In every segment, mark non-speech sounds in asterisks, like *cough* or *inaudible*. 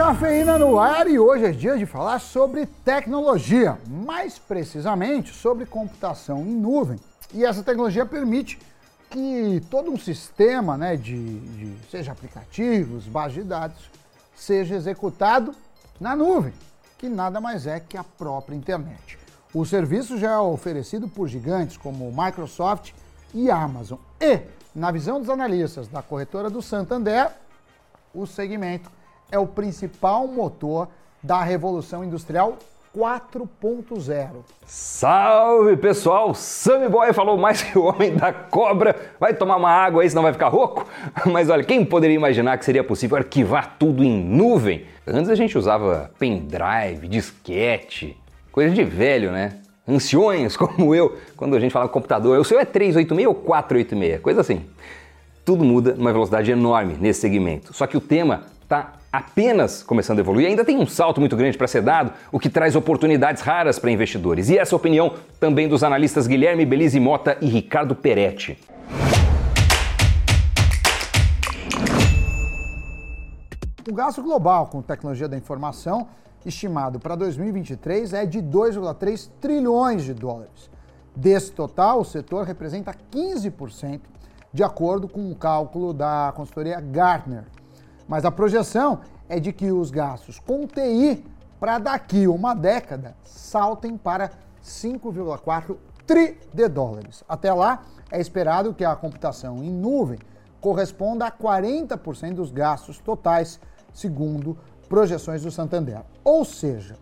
Cafeína no ar e hoje é dia de falar sobre tecnologia, mais precisamente sobre computação em nuvem. E essa tecnologia permite que todo um sistema, né, de, de seja aplicativos, bases de dados, seja executado na nuvem, que nada mais é que a própria internet. O serviço já é oferecido por gigantes como Microsoft e Amazon. E, na visão dos analistas da corretora do Santander, o segmento é o principal motor da revolução industrial 4.0. Salve pessoal, Sammy Boy falou mais que o homem da cobra. Vai tomar uma água aí, senão vai ficar rouco? *laughs* Mas olha, quem poderia imaginar que seria possível arquivar tudo em nuvem? Antes a gente usava pendrive, disquete, coisa de velho, né? Anciões como eu, quando a gente fala computador, o seu é 386 ou 486, coisa assim. Tudo muda numa velocidade enorme nesse segmento. Só que o tema está apenas começando a evoluir, ainda tem um salto muito grande para ser dado, o que traz oportunidades raras para investidores. E essa é opinião também dos analistas Guilherme Belize Mota e Ricardo Peretti. O gasto global com tecnologia da informação, estimado para 2023, é de 2,3 trilhões de dólares. Desse total, o setor representa 15%, de acordo com o cálculo da consultoria Gartner. Mas a projeção é de que os gastos com TI para daqui uma década saltem para 5,4 tri de dólares. Até lá, é esperado que a computação em nuvem corresponda a 40% dos gastos totais, segundo projeções do Santander. Ou seja,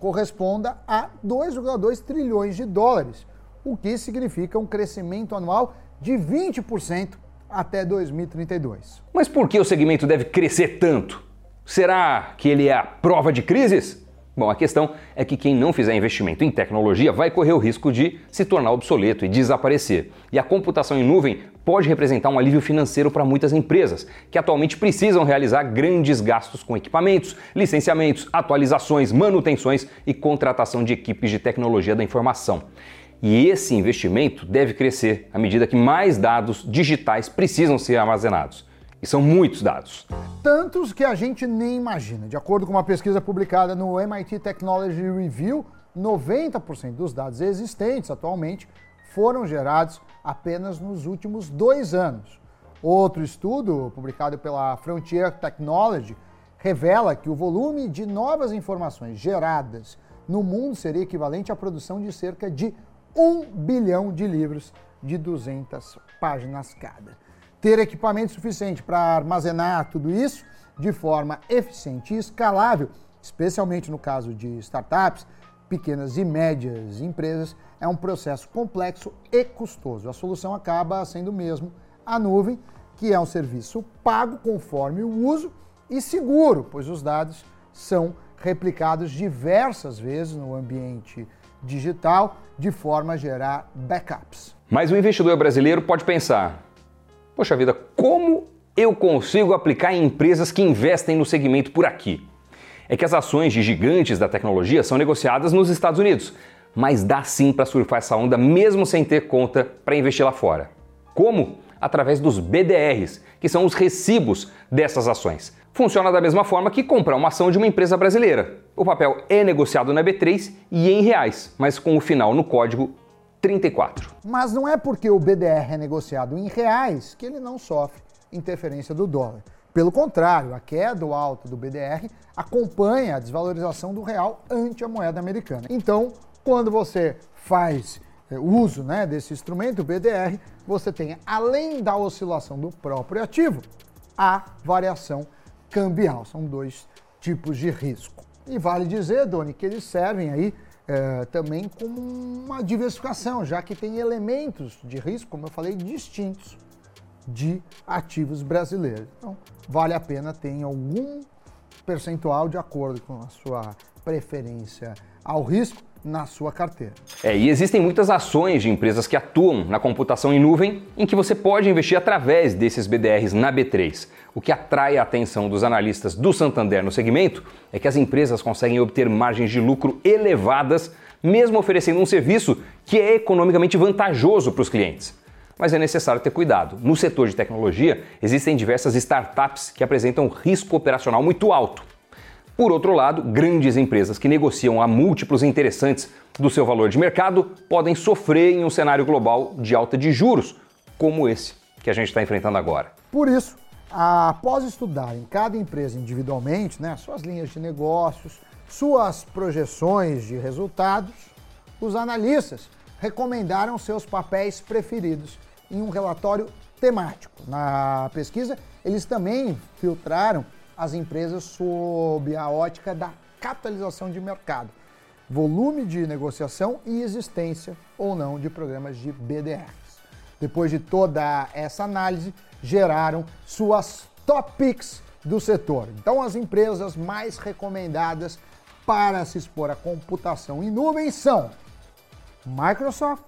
corresponda a 2,2 trilhões de dólares, o que significa um crescimento anual de 20% até 2032. Mas por que o segmento deve crescer tanto? Será que ele é a prova de crises? Bom, a questão é que quem não fizer investimento em tecnologia vai correr o risco de se tornar obsoleto e desaparecer. E a computação em nuvem pode representar um alívio financeiro para muitas empresas, que atualmente precisam realizar grandes gastos com equipamentos, licenciamentos, atualizações, manutenções e contratação de equipes de tecnologia da informação. E esse investimento deve crescer à medida que mais dados digitais precisam ser armazenados. E são muitos dados. Tantos que a gente nem imagina. De acordo com uma pesquisa publicada no MIT Technology Review, 90% dos dados existentes atualmente foram gerados apenas nos últimos dois anos. Outro estudo, publicado pela Frontier Technology, revela que o volume de novas informações geradas no mundo seria equivalente à produção de cerca de um bilhão de livros de 200 páginas cada. Ter equipamento suficiente para armazenar tudo isso de forma eficiente e escalável, especialmente no caso de startups, pequenas e médias empresas, é um processo complexo e custoso. A solução acaba sendo mesmo a nuvem, que é um serviço pago conforme o uso e seguro, pois os dados são replicados diversas vezes no ambiente digital de forma a gerar backups. Mas o investidor brasileiro pode pensar: poxa vida, como eu consigo aplicar em empresas que investem no segmento por aqui? É que as ações de gigantes da tecnologia são negociadas nos Estados Unidos, mas dá sim para surfar essa onda mesmo sem ter conta para investir lá fora. Como? Através dos BDRs, que são os recibos dessas ações. Funciona da mesma forma que comprar uma ação de uma empresa brasileira. O papel é negociado na B3 e em reais, mas com o final no código 34. Mas não é porque o BDR é negociado em reais que ele não sofre interferência do dólar. Pelo contrário, a queda ou alta do BDR acompanha a desvalorização do real ante a moeda americana. Então, quando você faz é, uso né, desse instrumento, o BDR, você tem, além da oscilação do próprio ativo, a variação cambial. São dois tipos de risco. E vale dizer, Doni, que eles servem aí é, também como uma diversificação, já que tem elementos de risco, como eu falei, distintos de ativos brasileiros. Então, vale a pena ter algum percentual de acordo com a sua preferência ao risco na sua carteira. É, e existem muitas ações de empresas que atuam na computação em nuvem em que você pode investir através desses BDRs na B3. O que atrai a atenção dos analistas do Santander no segmento é que as empresas conseguem obter margens de lucro elevadas, mesmo oferecendo um serviço que é economicamente vantajoso para os clientes. Mas é necessário ter cuidado. No setor de tecnologia, existem diversas startups que apresentam risco operacional muito alto. Por outro lado, grandes empresas que negociam a múltiplos interessantes do seu valor de mercado podem sofrer em um cenário global de alta de juros, como esse que a gente está enfrentando agora. Por isso, após estudar em cada empresa individualmente, né, suas linhas de negócios, suas projeções de resultados, os analistas recomendaram seus papéis preferidos em um relatório temático. Na pesquisa, eles também filtraram as empresas sob a ótica da capitalização de mercado, volume de negociação e existência ou não de programas de BDRs. Depois de toda essa análise, geraram suas top picks do setor. Então, as empresas mais recomendadas para se expor à computação em nuvem são Microsoft,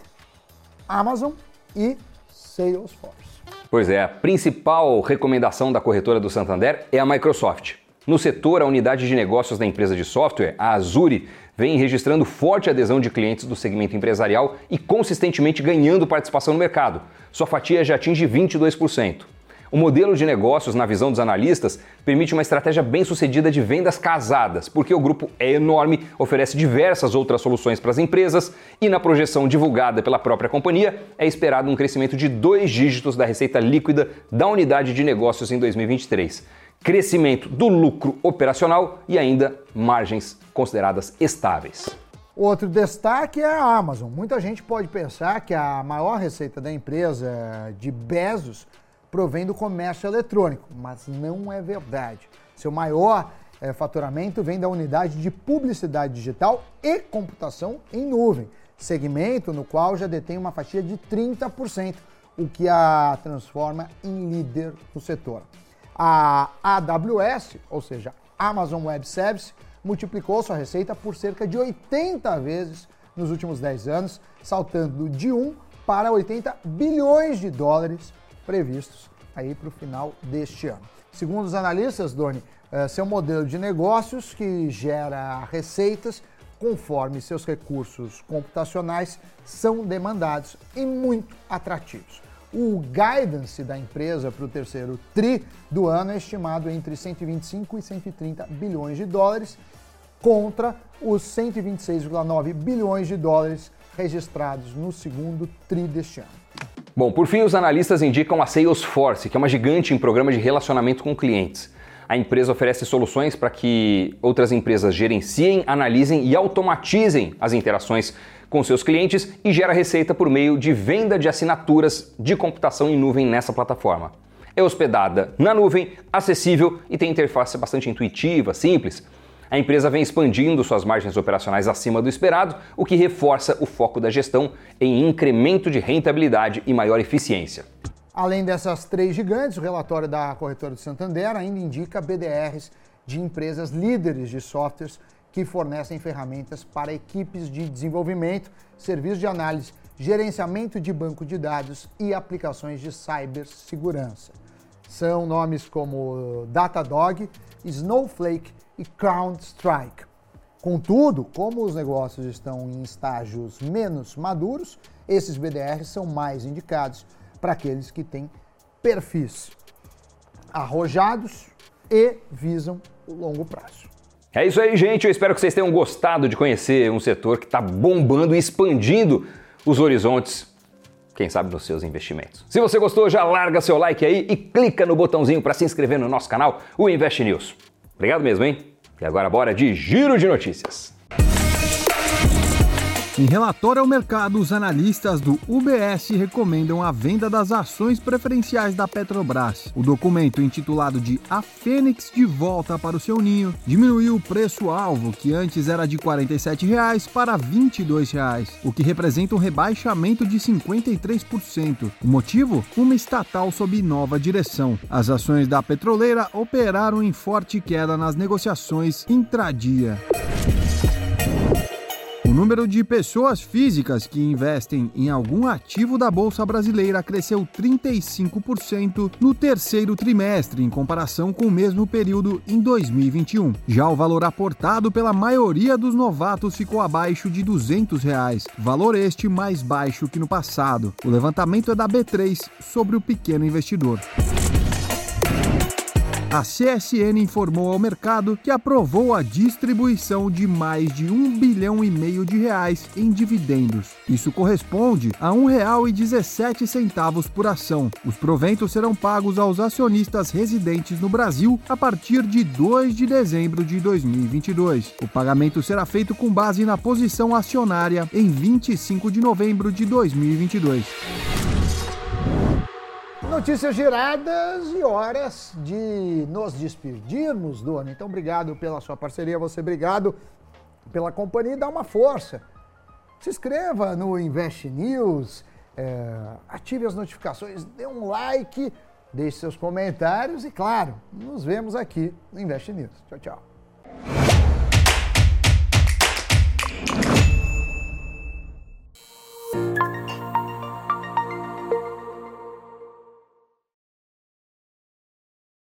Amazon e Salesforce. Pois é, a principal recomendação da corretora do Santander é a Microsoft. No setor, a unidade de negócios da empresa de software, a Azure, vem registrando forte adesão de clientes do segmento empresarial e consistentemente ganhando participação no mercado. Sua fatia já atinge 22%. O modelo de negócios, na visão dos analistas, permite uma estratégia bem sucedida de vendas casadas, porque o grupo é enorme, oferece diversas outras soluções para as empresas e, na projeção divulgada pela própria companhia, é esperado um crescimento de dois dígitos da receita líquida da unidade de negócios em 2023. Crescimento do lucro operacional e ainda margens consideradas estáveis. Outro destaque é a Amazon. Muita gente pode pensar que a maior receita da empresa de Bezos provém do comércio eletrônico, mas não é verdade. Seu maior é, faturamento vem da unidade de publicidade digital e computação em nuvem, segmento no qual já detém uma fatia de 30%, o que a transforma em líder no setor. A AWS, ou seja, Amazon Web Services, multiplicou sua receita por cerca de 80 vezes nos últimos 10 anos, saltando de 1 para 80 bilhões de dólares previstos aí para o final deste ano. Segundo os analistas, Doni, é seu modelo de negócios que gera receitas conforme seus recursos computacionais são demandados e muito atrativos. O guidance da empresa para o terceiro TRI do ano é estimado entre 125 e 130 bilhões de dólares, contra os 126,9 bilhões de dólares registrados no segundo TRI deste ano. Bom, por fim, os analistas indicam a Salesforce, que é uma gigante em programa de relacionamento com clientes. A empresa oferece soluções para que outras empresas gerenciem, analisem e automatizem as interações com seus clientes e gera receita por meio de venda de assinaturas de computação em nuvem nessa plataforma. É hospedada na nuvem, acessível e tem interface bastante intuitiva, simples a empresa vem expandindo suas margens operacionais acima do esperado, o que reforça o foco da gestão em incremento de rentabilidade e maior eficiência. Além dessas três gigantes, o relatório da corretora de Santander ainda indica BDRs de empresas líderes de softwares que fornecem ferramentas para equipes de desenvolvimento, serviços de análise, gerenciamento de banco de dados e aplicações de cibersegurança. São nomes como Datadog, Snowflake e CrowdStrike. Contudo, como os negócios estão em estágios menos maduros, esses BDRs são mais indicados para aqueles que têm perfis arrojados e visam o longo prazo. É isso aí, gente. Eu espero que vocês tenham gostado de conhecer um setor que está bombando e expandindo os horizontes, quem sabe, nos seus investimentos. Se você gostou, já larga seu like aí e clica no botãozinho para se inscrever no nosso canal, o Invest News. Obrigado mesmo, hein? E agora bora de giro de notícias. Em relatório ao mercado, os analistas do UBS recomendam a venda das ações preferenciais da Petrobras. O documento, intitulado de A Fênix de Volta para o Seu Ninho, diminuiu o preço-alvo, que antes era de 47 reais, para 22 reais, o que representa um rebaixamento de 53%. O motivo? Uma estatal sob nova direção. As ações da petroleira operaram em forte queda nas negociações intradia. Número de pessoas físicas que investem em algum ativo da Bolsa Brasileira cresceu 35% no terceiro trimestre, em comparação com o mesmo período em 2021. Já o valor aportado pela maioria dos novatos ficou abaixo de 200 reais, valor este mais baixo que no passado. O levantamento é da B3 sobre o pequeno investidor. A CSN informou ao mercado que aprovou a distribuição de mais de um bilhão e meio de reais em dividendos. Isso corresponde a R$ 1,17 por ação. Os proventos serão pagos aos acionistas residentes no Brasil a partir de 2 de dezembro de 2022. O pagamento será feito com base na posição acionária em 25 de novembro de 2022. Notícias giradas e horas de nos despedirmos, Dona. Então, obrigado pela sua parceria, você obrigado pela companhia e dá uma força. Se inscreva no Invest News, é, ative as notificações, dê um like, deixe seus comentários e, claro, nos vemos aqui no Invest News. Tchau, tchau.